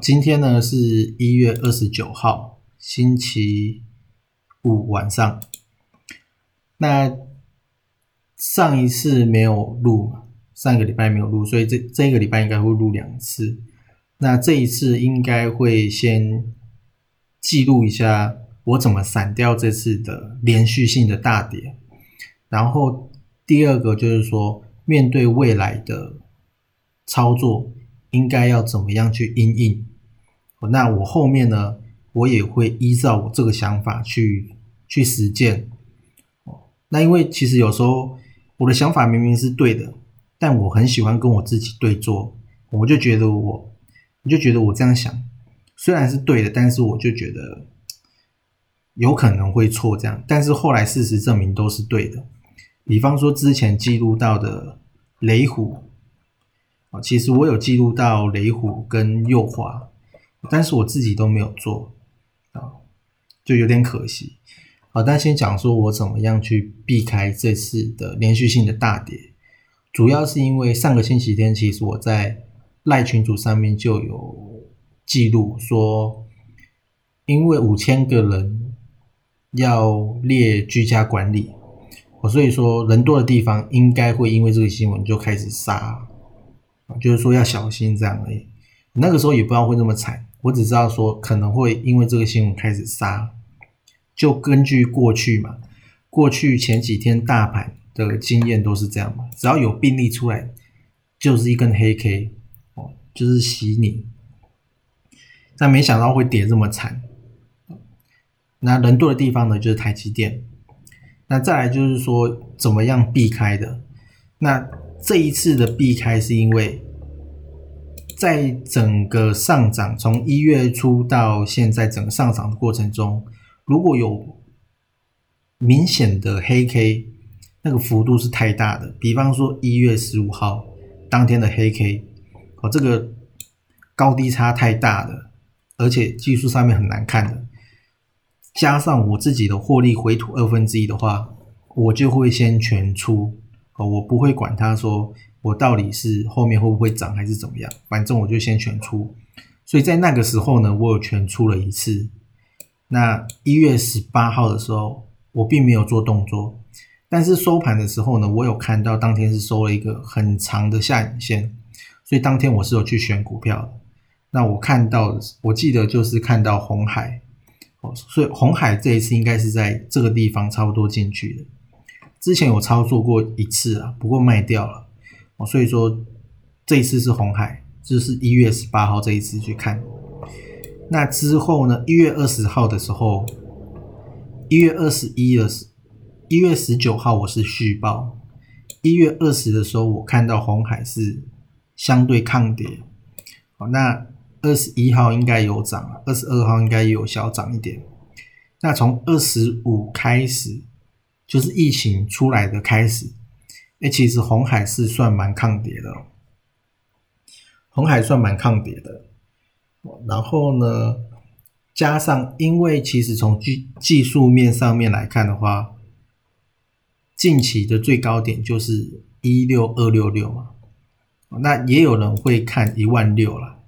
今天呢是一月二十九号，星期五晚上。那上一次没有录，上个礼拜没有录，所以这这个礼拜应该会录两次。那这一次应该会先记录一下我怎么闪掉这次的连续性的大跌，然后第二个就是说面对未来的操作。应该要怎么样去应应？那我后面呢，我也会依照我这个想法去去实践。那因为其实有时候我的想法明明是对的，但我很喜欢跟我自己对坐，我就觉得我，我就觉得我这样想虽然是对的，但是我就觉得有可能会错这样。但是后来事实证明都是对的。比方说之前记录到的雷虎。其实我有记录到雷虎跟右滑，但是我自己都没有做啊，就有点可惜。好，但先讲说我怎么样去避开这次的连续性的大跌，主要是因为上个星期天，其实我在赖群组上面就有记录说，因为五千个人要列居家管理，我所以说人多的地方应该会因为这个新闻就开始杀。就是说要小心这样而已。那个时候也不知道会那么惨，我只知道说可能会因为这个新闻开始杀。就根据过去嘛，过去前几天大盘的经验都是这样嘛，只要有病例出来，就是一根黑 K 哦，就是洗你。但没想到会跌这么惨。那人多的地方呢，就是台积电。那再来就是说怎么样避开的？那。这一次的避开是因为，在整个上涨从一月初到现在整个上涨的过程中，如果有明显的黑 K，那个幅度是太大的。比方说一月十五号当天的黑 K，哦，这个高低差太大了，而且技术上面很难看的，加上我自己的获利回吐二分之一的话，我就会先全出。哦，我不会管他说我到底是后面会不会涨还是怎么样，反正我就先全出。所以在那个时候呢，我有全出了一次。那一月十八号的时候，我并没有做动作，但是收盘的时候呢，我有看到当天是收了一个很长的下影线，所以当天我是有去选股票的。那我看到，我记得就是看到红海，哦，所以红海这一次应该是在这个地方差不多进去的。之前有操作过一次啊，不过卖掉了哦，所以说这一次是红海，就是一月十八号这一次去看。那之后呢，一月二十号的时候，一月二十一的时，一月十九号我是续报，一月二十的时候我看到红海是相对抗跌，好，那二十一号应该有涨，二十二号应该有小涨一点。那从二十五开始。就是疫情出来的开始，哎，其实红海是算蛮抗跌的，红海算蛮抗跌的。然后呢，加上因为其实从技技术面上面来看的话，近期的最高点就是一六二六六嘛，那也有人会看一万六了，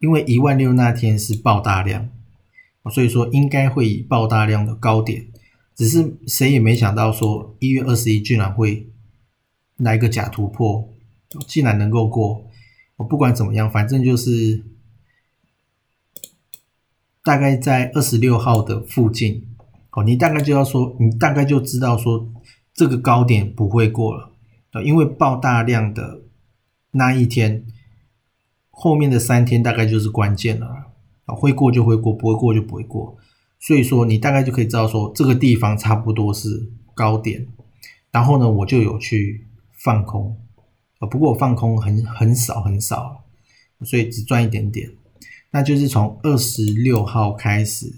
因为一万六那天是爆大量，所以说应该会以爆大量的高点。只是谁也没想到，说一月二十一居然会来个假突破，既然能够过。我不管怎么样，反正就是大概在二十六号的附近，哦，你大概就要说，你大概就知道说这个高点不会过了啊，因为爆大量的那一天，后面的三天大概就是关键了啊，会过就会过，不会过就不会过，所以说你大概就可以知道说这个地方差不多是高点，然后呢，我就有去放空啊，不过我放空很很少很少，所以只赚一点点。那就是从二十六号开始，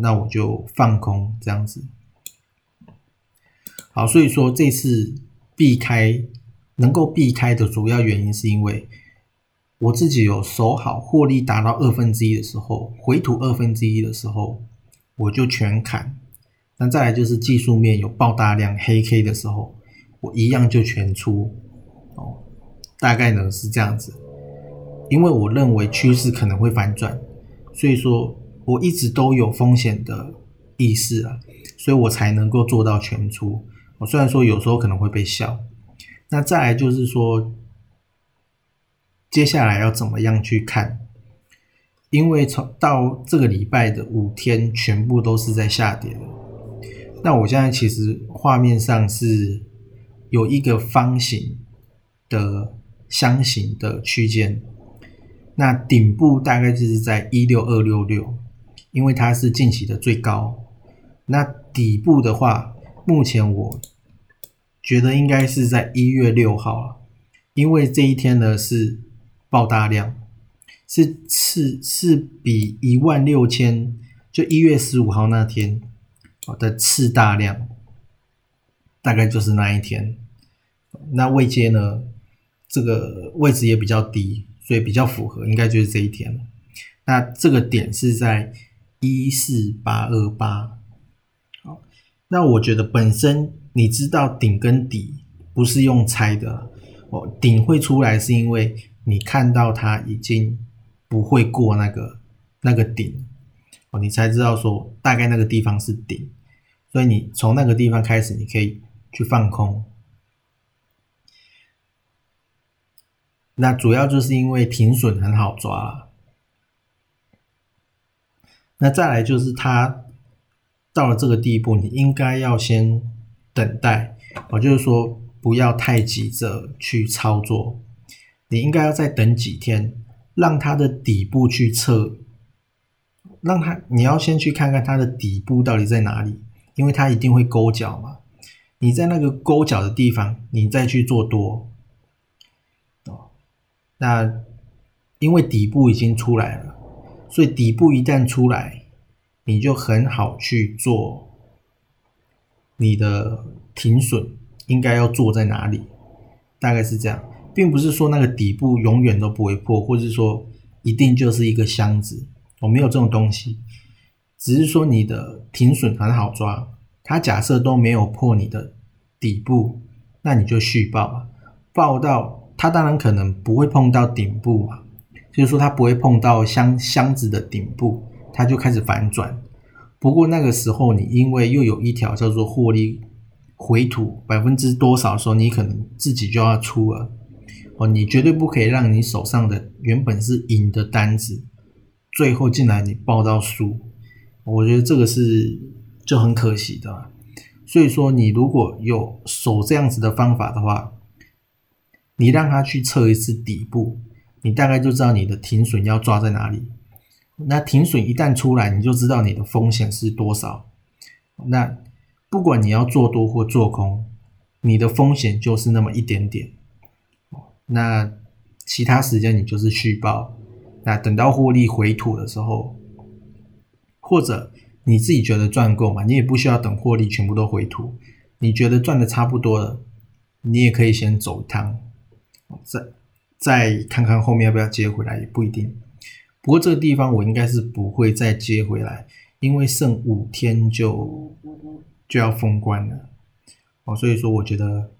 那我就放空这样子。好，所以说这次避开能够避开的主要原因，是因为我自己有守好获利达到二分之一的时候，回吐二分之一的时候，我就全砍。那再来就是技术面有爆大量黑 K 的时候，我一样就全出。哦，大概呢是这样子。因为我认为趋势可能会反转，所以说我一直都有风险的意识啊，所以我才能够做到全出。我虽然说有时候可能会被笑，那再来就是说，接下来要怎么样去看？因为从到这个礼拜的五天全部都是在下跌，那我现在其实画面上是有一个方形的箱型的区间。那顶部大概就是在一六二六六，因为它是近期的最高。那底部的话，目前我觉得应该是在一月六号了，因为这一天呢是爆大量，是次是比一万六千，就一月十五号那天的次大量，大概就是那一天。那位阶呢，这个位置也比较低。所以比较符合，应该就是这一天了。那这个点是在一四八二八。好，那我觉得本身你知道顶跟底不是用猜的哦，顶会出来是因为你看到它已经不会过那个那个顶哦，你才知道说大概那个地方是顶，所以你从那个地方开始，你可以去放空。那主要就是因为停损很好抓，那再来就是它到了这个地步，你应该要先等待，我就是说不要太急着去操作，你应该要再等几天，让它的底部去测，让它你要先去看看它的底部到底在哪里，因为它一定会勾脚嘛，你在那个勾脚的地方，你再去做多。那因为底部已经出来了，所以底部一旦出来，你就很好去做你的停损，应该要做在哪里？大概是这样，并不是说那个底部永远都不会破，或者说一定就是一个箱子，我没有这种东西，只是说你的停损很好抓，它假设都没有破你的底部，那你就续报，报到。它当然可能不会碰到顶部嘛，就是说它不会碰到箱箱子的顶部，它就开始反转。不过那个时候你因为又有一条叫做获利回吐百分之多少的时候，你可能自己就要出了哦，你绝对不可以让你手上的原本是赢的单子，最后进来你报到输，我觉得这个是就很可惜的。所以说你如果有守这样子的方法的话。你让他去测一次底部，你大概就知道你的停损要抓在哪里。那停损一旦出来，你就知道你的风险是多少。那不管你要做多或做空，你的风险就是那么一点点。那其他时间你就是续报。那等到获利回吐的时候，或者你自己觉得赚够嘛，你也不需要等获利全部都回吐。你觉得赚的差不多了，你也可以先走一趟。再再看看后面要不要接回来也不一定，不过这个地方我应该是不会再接回来，因为剩五天就就要封关了哦，所以说我觉得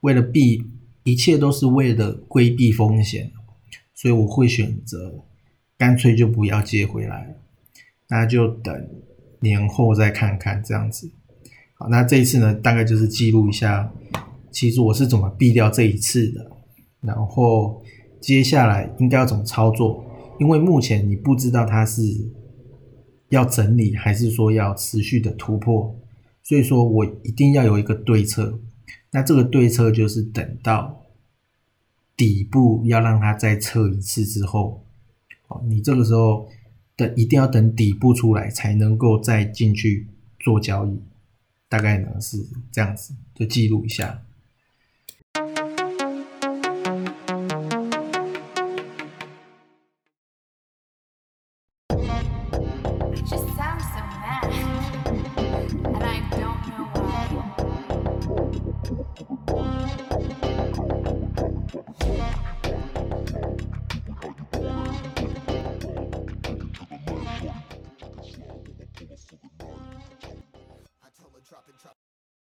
为了避，一切都是为了规避风险，所以我会选择干脆就不要接回来，那就等年后再看看这样子。好，那这一次呢，大概就是记录一下，其实我是怎么避掉这一次的。然后接下来应该要怎么操作？因为目前你不知道它是要整理，还是说要持续的突破？所以说我一定要有一个对策。那这个对策就是等到底部要让它再测一次之后，哦，你这个时候等一定要等底部出来才能够再进去做交易。大概呢是这样子，就记录一下。